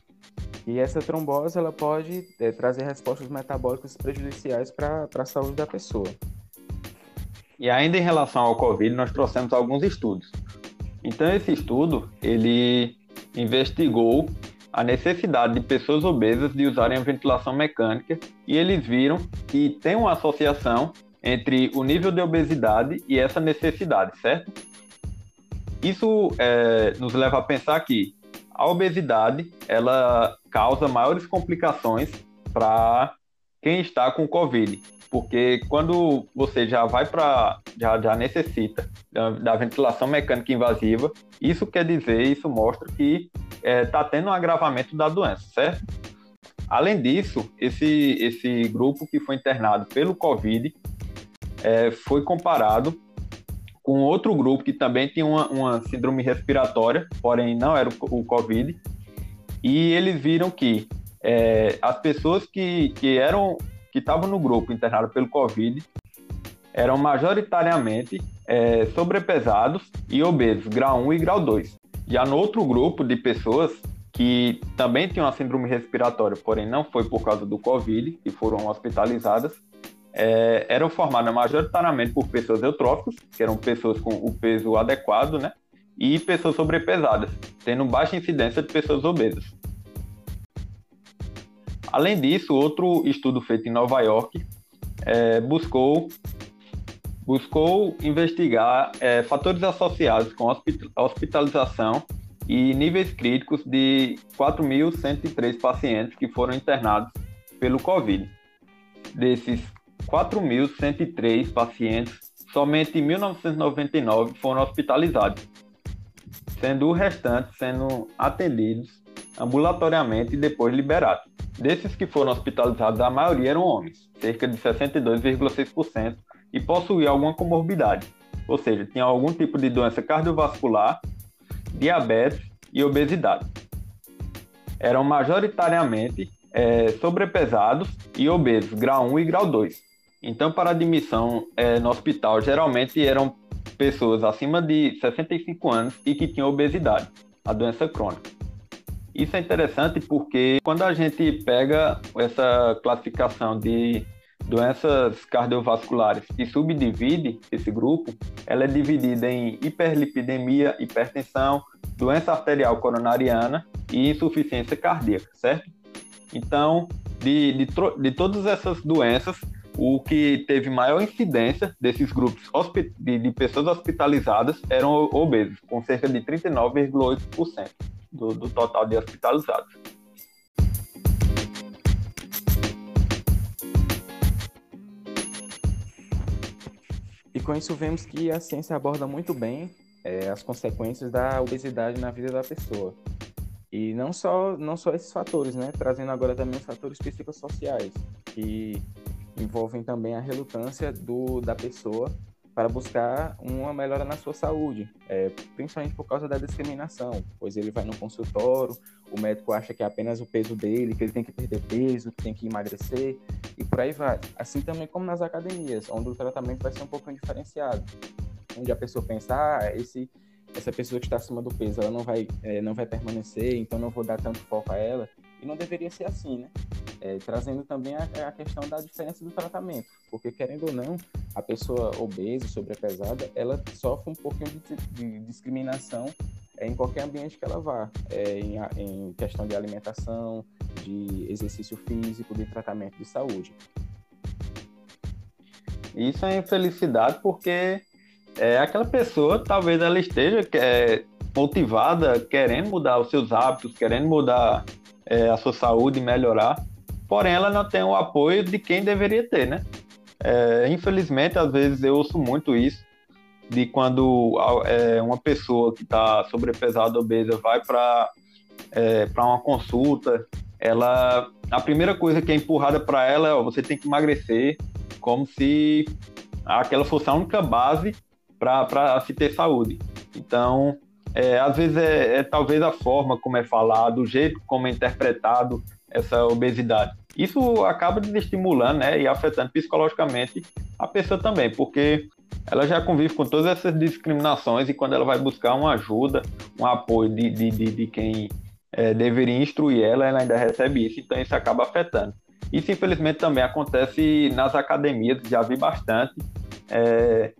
[SPEAKER 3] E essa trombose ela pode é, trazer respostas metabólicas prejudiciais para a saúde da pessoa.
[SPEAKER 2] E ainda em relação ao Covid, nós trouxemos alguns estudos. Então esse estudo ele investigou a necessidade de pessoas obesas de usarem a ventilação mecânica e eles viram que tem uma associação entre o nível de obesidade e essa necessidade, certo? Isso é, nos leva a pensar que a obesidade ela causa maiores complicações para quem está com Covid, porque quando você já vai para já, já necessita da, da, ventilação mecânica invasiva, isso quer dizer, isso mostra que está é, tá tendo um agravamento da doença, certo? Além disso, esse, esse grupo que foi internado pelo Covid é, foi comparado com outro grupo que também tinha uma, uma síndrome respiratória, porém não era o, o Covid, e eles viram que é, as pessoas que, que eram que estavam no grupo internado pelo Covid eram majoritariamente é, sobrepesados e obesos, grau 1 e grau 2. Já no outro grupo de pessoas que também tinham a síndrome respiratória, porém não foi por causa do Covid, e foram hospitalizadas, é, eram formadas majoritariamente por pessoas eutróficas, que eram pessoas com o peso adequado, né? E pessoas sobrepesadas, tendo baixa incidência de pessoas obesas. Além disso, outro estudo feito em Nova York é, buscou, buscou investigar é, fatores associados com hospitalização e níveis críticos de 4.103 pacientes que foram internados pelo Covid. Desses 4.103 pacientes, somente 1.999 foram hospitalizados, sendo o restante sendo atendidos ambulatoriamente e depois liberados. Desses que foram hospitalizados, a maioria eram homens, cerca de 62,6%, e possuíam alguma comorbidade, ou seja, tinham algum tipo de doença cardiovascular, diabetes e obesidade. Eram majoritariamente é, sobrepesados e obesos, grau 1 e grau 2. Então, para admissão é, no hospital, geralmente eram pessoas acima de 65 anos e que tinham obesidade, a doença crônica. Isso é interessante porque quando a gente pega essa classificação de doenças cardiovasculares e subdivide esse grupo, ela é dividida em hiperlipidemia, hipertensão, doença arterial coronariana e insuficiência cardíaca, certo? Então, de, de, de todas essas doenças, o que teve maior incidência desses grupos de, de pessoas hospitalizadas eram obesos, com cerca de 39,8% do, do total de hospitalizados.
[SPEAKER 3] E com isso vemos que a ciência aborda muito bem é, as consequências da obesidade na vida da pessoa. E não só, não só esses fatores, né? Trazendo agora também os fatores psicossociais, que envolvem também a relutância do, da pessoa para buscar uma melhora na sua saúde, é, principalmente por causa da discriminação, pois ele vai no consultório, o médico acha que é apenas o peso dele, que ele tem que perder peso, que tem que emagrecer e por aí vai. Assim também como nas academias, onde o tratamento vai ser um pouquinho diferenciado, onde a pessoa pensa, ah, esse essa pessoa que está acima do peso, ela não vai, é, não vai permanecer, então não vou dar tanto foco a ela. E não deveria ser assim, né? É, trazendo também a, a, questão da diferença do tratamento, porque querendo ou não, a pessoa obesa, sobrepesada, ela sofre um pouquinho de, de discriminação é, em qualquer ambiente que ela vá, é, em, em questão de alimentação, de exercício físico, de tratamento de saúde.
[SPEAKER 2] Isso é infelicidade porque é, aquela pessoa talvez ela esteja é, motivada, querendo mudar os seus hábitos, querendo mudar é, a sua saúde, melhorar, porém ela não tem o apoio de quem deveria ter, né? É, infelizmente, às vezes eu ouço muito isso, de quando é, uma pessoa que está sobrepesada, obesa, vai para é, uma consulta, ela a primeira coisa que é empurrada para ela é ó, você tem que emagrecer, como se aquela fosse a única base para se ter saúde. Então, é, às vezes é, é, talvez a forma como é falado, o jeito como é interpretado essa obesidade. Isso acaba desestimulando né, e afetando psicologicamente a pessoa também, porque ela já convive com todas essas discriminações e quando ela vai buscar uma ajuda, um apoio de, de, de, de quem é, deveria instruir ela, ela ainda recebe isso, então isso acaba afetando. Isso, infelizmente, também acontece nas academias, já vi bastante. É,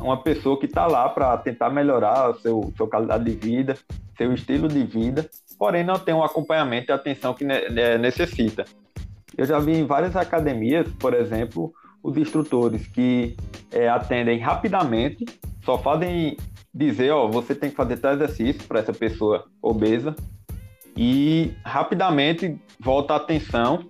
[SPEAKER 2] uma pessoa que está lá para tentar melhorar a seu, sua qualidade de vida, seu estilo de vida, porém não tem um acompanhamento e atenção que necessita. Eu já vi em várias academias, por exemplo, os instrutores que é, atendem rapidamente, só fazem dizer, ó, você tem que fazer tal exercício para essa pessoa obesa e rapidamente volta a atenção,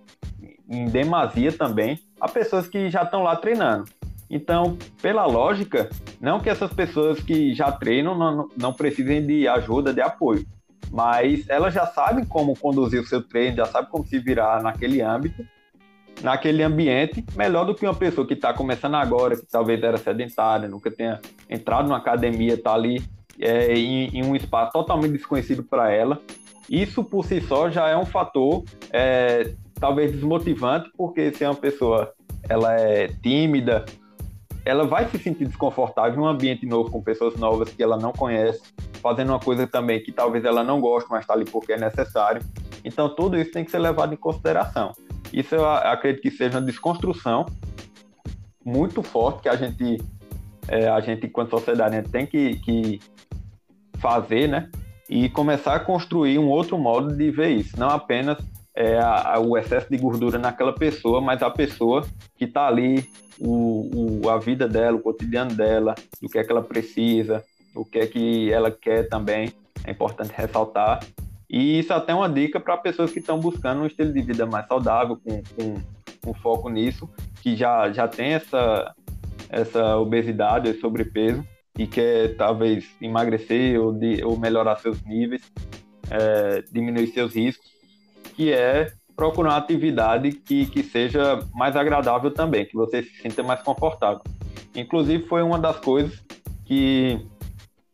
[SPEAKER 2] em demasia também, a pessoas que já estão lá treinando. Então, pela lógica, não que essas pessoas que já treinam não, não precisem de ajuda, de apoio, mas elas já sabem como conduzir o seu treino, já sabem como se virar naquele âmbito, naquele ambiente, melhor do que uma pessoa que está começando agora, que talvez era sedentária, nunca tenha entrado numa academia, está ali é, em, em, um espaço totalmente desconhecido para ela. Isso por si só já é um fator é, talvez desmotivante, porque se é uma pessoa ela é tímida, ela vai se sentir desconfortável em um ambiente novo com pessoas novas que ela não conhece, fazendo uma coisa também que talvez ela não goste, mas está ali porque é necessário. Então tudo isso tem que ser levado em consideração. Isso eu acredito que seja uma desconstrução muito forte que a gente, é, a gente enquanto sociedade, tem que, que fazer, né? E começar a construir um outro modo de ver isso, não apenas é, a, a, o excesso de gordura naquela pessoa, mas a pessoa que está ali, o, o, a vida dela, o cotidiano dela, do que é que ela precisa, o que é que ela quer também, é importante ressaltar. E isso é até é uma dica para pessoas que estão buscando um estilo de vida mais saudável, com, com, com foco nisso, que já, já tem essa, essa obesidade, esse sobrepeso, e quer talvez emagrecer ou, de, ou melhorar seus níveis, é, diminuir seus riscos, que é procurar uma atividade que, que seja mais agradável também, que você se sinta mais confortável. Inclusive, foi uma das coisas que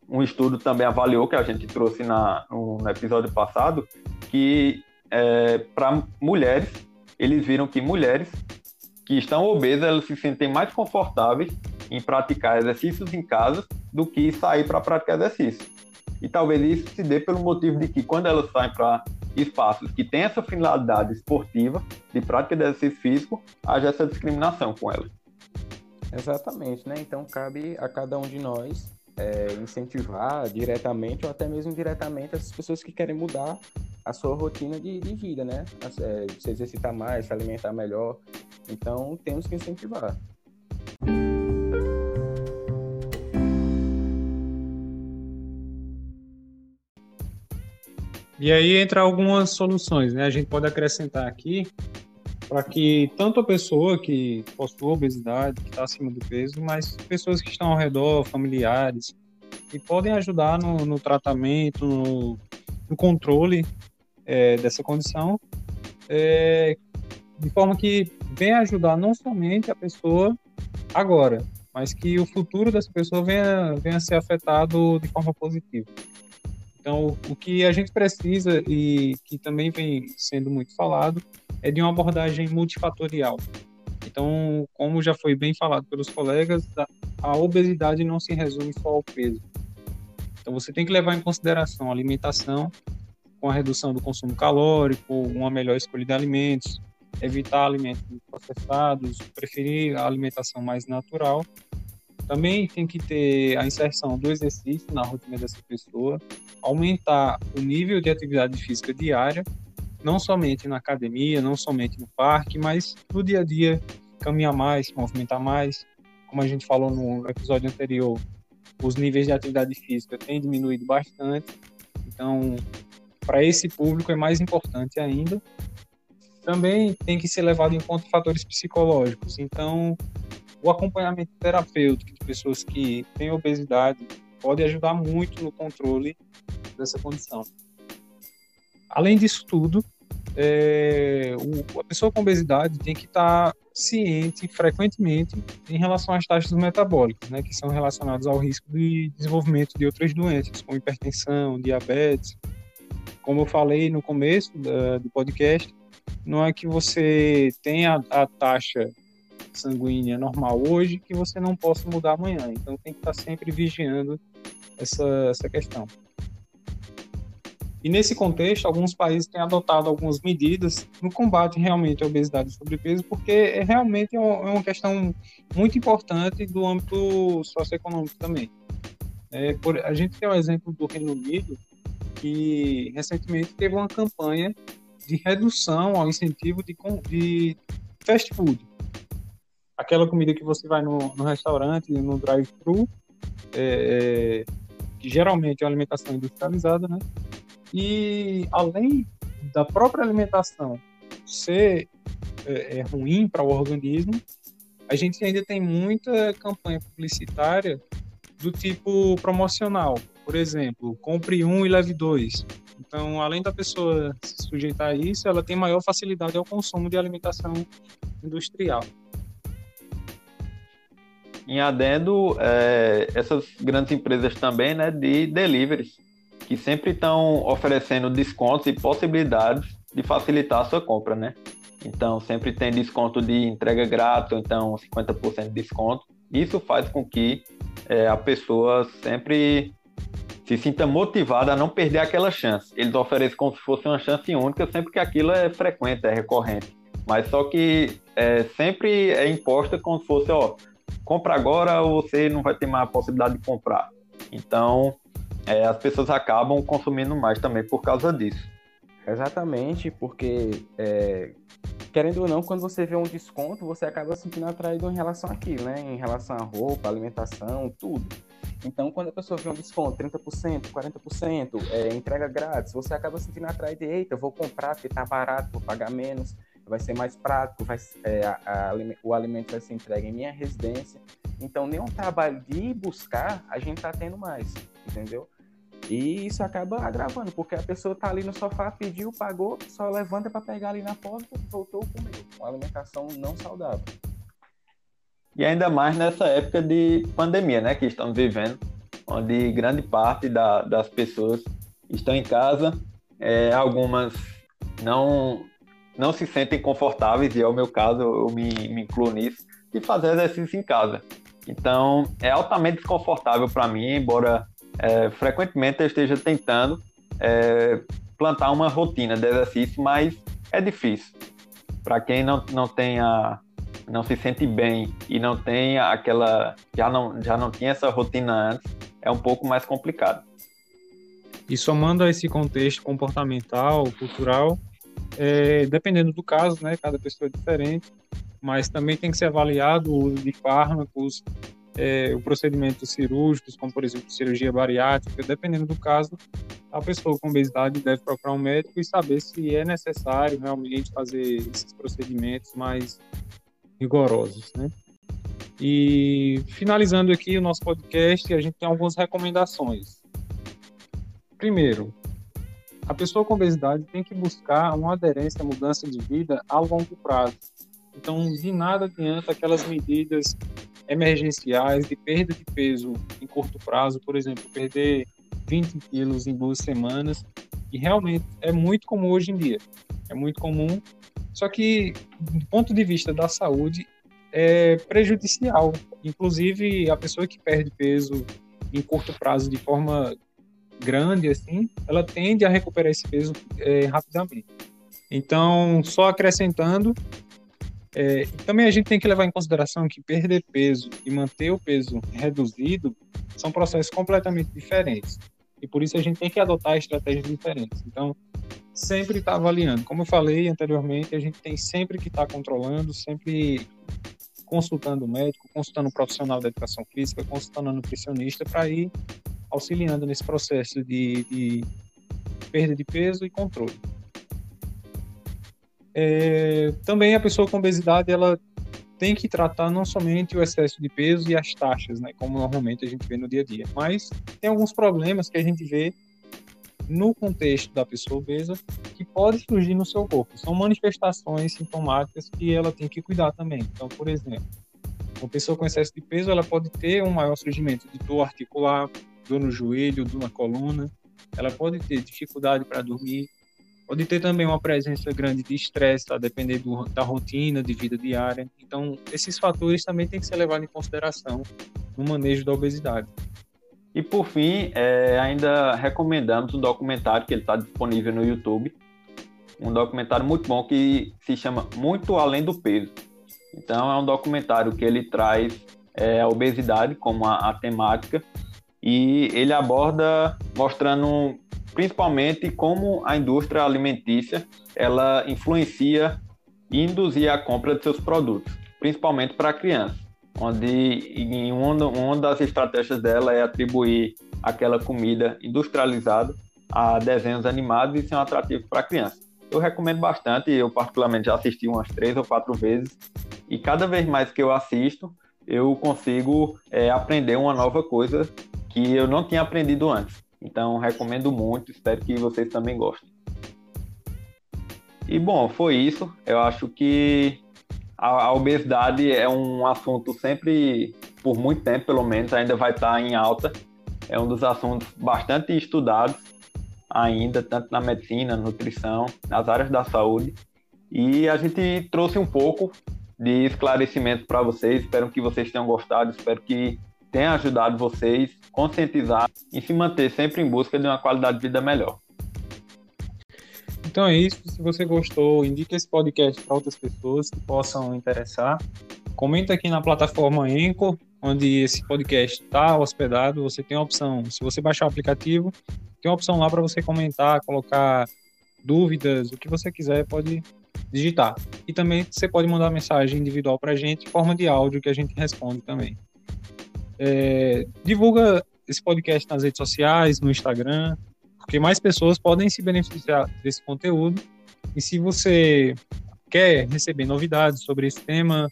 [SPEAKER 2] um estudo também avaliou, que a gente trouxe na, no, no episódio passado, que é, para mulheres, eles viram que mulheres que estão obesas, elas se sentem mais confortáveis em praticar exercícios em casa do que sair para praticar exercício. E talvez isso se dê pelo motivo de que quando elas saem para espaços que têm essa finalidade esportiva, de prática de exercício físico, haja essa discriminação com elas.
[SPEAKER 3] Exatamente, né? Então cabe a cada um de nós é, incentivar diretamente ou até mesmo indiretamente essas pessoas que querem mudar a sua rotina de, de vida, né? É, se exercitar mais, se alimentar melhor. Então, temos que incentivar.
[SPEAKER 1] E aí entra algumas soluções, né? A gente pode acrescentar aqui para que tanto a pessoa que possui obesidade, que está acima do peso, mas pessoas que estão ao redor, familiares, que podem ajudar no, no tratamento, no, no controle é, dessa condição, é, de forma que venha ajudar não somente a pessoa agora, mas que o futuro dessa pessoa venha, venha ser afetado de forma positiva. Então, o que a gente precisa e que também vem sendo muito falado é de uma abordagem multifatorial. Então, como já foi bem falado pelos colegas, a obesidade não se resume só ao peso. Então, você tem que levar em consideração a alimentação, com a redução do consumo calórico, uma melhor escolha de alimentos, evitar alimentos processados, preferir a alimentação mais natural. Também tem que ter a inserção do exercício na rotina dessa pessoa, aumentar o nível de atividade física diária não somente na academia, não somente no parque, mas no dia a dia, caminhar mais, movimentar mais. Como a gente falou no episódio anterior, os níveis de atividade física têm diminuído bastante. Então, para esse público é mais importante ainda. Também tem que ser levado em conta fatores psicológicos. Então, o acompanhamento terapêutico de pessoas que têm obesidade pode ajudar muito no controle dessa condição. Além disso tudo, é, o, a pessoa com obesidade tem que estar tá ciente frequentemente em relação às taxas metabólicas, né, que são relacionadas ao risco de desenvolvimento de outras doenças, como hipertensão, diabetes. Como eu falei no começo da, do podcast, não é que você tenha a, a taxa sanguínea normal hoje que você não possa mudar amanhã. Então tem que estar sempre vigiando essa, essa questão. E nesse contexto, alguns países têm adotado algumas medidas no combate realmente à obesidade e sobrepeso, porque é realmente é, é uma questão muito importante do âmbito socioeconômico também. É, por, a gente tem o exemplo do Reino Unido, que recentemente teve uma campanha de redução ao incentivo de, de fast food. Aquela comida que você vai no, no restaurante, no drive-thru, é, é, que geralmente é uma alimentação industrializada, né? E além da própria alimentação ser é, é ruim para o organismo, a gente ainda tem muita campanha publicitária do tipo promocional. Por exemplo, compre um e leve dois. Então, além da pessoa se sujeitar a isso, ela tem maior facilidade ao consumo de alimentação industrial.
[SPEAKER 2] Em adendo, é, essas grandes empresas também, né, de deliveries, que sempre estão oferecendo descontos e possibilidades de facilitar a sua compra, né? Então, sempre tem desconto de entrega grátis, ou então 50% de desconto. Isso faz com que é, a pessoa sempre se sinta motivada a não perder aquela chance. Eles oferecem como se fosse uma chance única, sempre que aquilo é frequente, é recorrente. Mas só que é, sempre é imposta como se fosse, ó, compra agora ou você não vai ter mais a possibilidade de comprar. Então, é, as pessoas acabam consumindo mais também por causa disso.
[SPEAKER 3] Exatamente, porque é, querendo ou não, quando você vê um desconto, você acaba se sentindo atraído em relação àquilo, né? Em relação à roupa, alimentação, tudo. Então, quando a pessoa vê um desconto, 30%, 40%, é, entrega grátis, você acaba se sentindo atraído, eita, vou comprar porque tá barato, vou pagar menos, vai ser mais prático, vai, é, a, a, o alimento vai ser entregue em minha residência. Então, nenhum trabalho de ir buscar, a gente tá tendo mais, entendeu? E isso acaba agravando, porque a pessoa está ali no sofá, pediu, pagou, só levanta para pegar ali na porta voltou a comer. Uma alimentação não saudável.
[SPEAKER 2] E ainda mais nessa época de pandemia, né, que estamos vivendo, onde grande parte da, das pessoas estão em casa, é, algumas não não se sentem confortáveis, e é o meu caso, eu me, me incluo nisso, de fazer exercício em casa. Então, é altamente desconfortável para mim, embora é, frequentemente eu esteja tentando é, plantar uma rotina de exercício, mas é difícil. Para quem não, não tenha não se sente bem e não tem aquela já não já não tinha essa rotina antes, é um pouco mais complicado.
[SPEAKER 1] E somando a esse contexto comportamental, cultural, é, dependendo do caso, né, cada pessoa é diferente, mas também tem que ser avaliado o uso de fármacos, é, o procedimento cirúrgicos, como por exemplo cirurgia bariátrica, dependendo do caso, a pessoa com obesidade deve procurar um médico e saber se é necessário realmente fazer esses procedimentos mais rigorosos, né? E finalizando aqui o nosso podcast, a gente tem algumas recomendações. Primeiro, a pessoa com obesidade tem que buscar uma aderência à mudança de vida a longo prazo. Então, de nada adianta aquelas medidas emergenciais de perda de peso em curto prazo, por exemplo, perder 20 quilos em duas semanas, e realmente é muito comum hoje em dia. É muito comum, só que do ponto de vista da saúde é prejudicial. Inclusive, a pessoa que perde peso em curto prazo de forma grande, assim, ela tende a recuperar esse peso é, rapidamente. Então, só acrescentando, é, também a gente tem que levar em consideração que perder peso e manter o peso reduzido são processos completamente diferentes. E por isso a gente tem que adotar estratégias diferentes. Então, sempre estar tá avaliando. Como eu falei anteriormente, a gente tem sempre que estar tá controlando, sempre consultando o médico, consultando o profissional da educação física, consultando o nutricionista para ir auxiliando nesse processo de, de perda de peso e controle. É, também a pessoa com obesidade ela tem que tratar não somente o excesso de peso e as taxas, né, como normalmente a gente vê no dia a dia, mas tem alguns problemas que a gente vê no contexto da pessoa obesa que pode surgir no seu corpo. São manifestações sintomáticas que ela tem que cuidar também. Então, por exemplo, uma pessoa com excesso de peso ela pode ter um maior surgimento de dor articular, dor no joelho, dor na coluna, ela pode ter dificuldade para dormir, Pode ter também uma presença grande de estresse, tá? Depender do, da rotina de vida diária. Então, esses fatores também têm que ser levados em consideração no manejo da obesidade.
[SPEAKER 2] E por fim, é, ainda recomendamos um documentário que ele está disponível no YouTube, um documentário muito bom que se chama Muito Além do Peso. Então é um documentário que ele traz é, a obesidade como a, a temática e ele aborda mostrando principalmente como a indústria alimentícia ela influencia e induzir a compra de seus produtos, principalmente para crianças, onde em uma, uma das estratégias dela é atribuir aquela comida industrializada a desenhos animados e ser um atrativo para crianças. Eu recomendo bastante, eu particularmente já assisti umas três ou quatro vezes, e cada vez mais que eu assisto, eu consigo é, aprender uma nova coisa que eu não tinha aprendido antes. Então, recomendo muito, espero que vocês também gostem. E bom, foi isso. Eu acho que a, a, obesidade é um assunto sempre, por muito tempo pelo menos, ainda vai estar em alta. É um dos assuntos bastante estudados ainda, tanto na medicina, nutrição, nas áreas da saúde. E a gente trouxe um pouco de esclarecimento para vocês. Espero que vocês tenham gostado, espero que tenha ajudado vocês a conscientizar e se manter sempre em busca de uma qualidade de vida melhor.
[SPEAKER 1] Então é isso. Se você gostou, indique esse podcast para outras pessoas que possam interessar. Comenta aqui na plataforma Enco, onde esse podcast está hospedado. Você tem a opção, se você baixar o aplicativo, tem uma opção lá para você comentar, colocar dúvidas, o que você quiser, pode digitar. E também você pode mandar mensagem individual para a gente, em forma de áudio, que a gente responde também. É, divulga esse podcast nas redes sociais, no Instagram, porque mais pessoas podem se beneficiar desse conteúdo. E se você quer receber novidades sobre esse tema,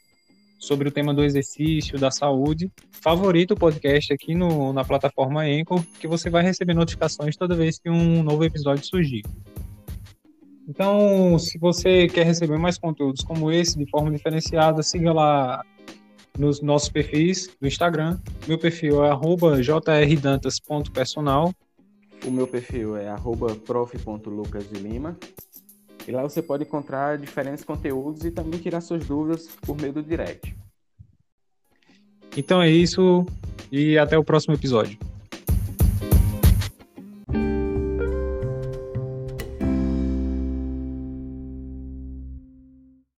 [SPEAKER 1] sobre o tema do exercício, da saúde, favorita o podcast aqui no, na plataforma Anchor, que você vai receber notificações toda vez que um novo episódio surgir. Então, se você quer receber mais conteúdos como esse de forma diferenciada, siga lá nos nossos perfis do Instagram. Meu perfil é jrdantas.personal.
[SPEAKER 3] O meu perfil é prof.lucasdelima. E lá você pode encontrar diferentes conteúdos e também tirar suas dúvidas por meio do direct.
[SPEAKER 1] Então é isso e até o próximo episódio.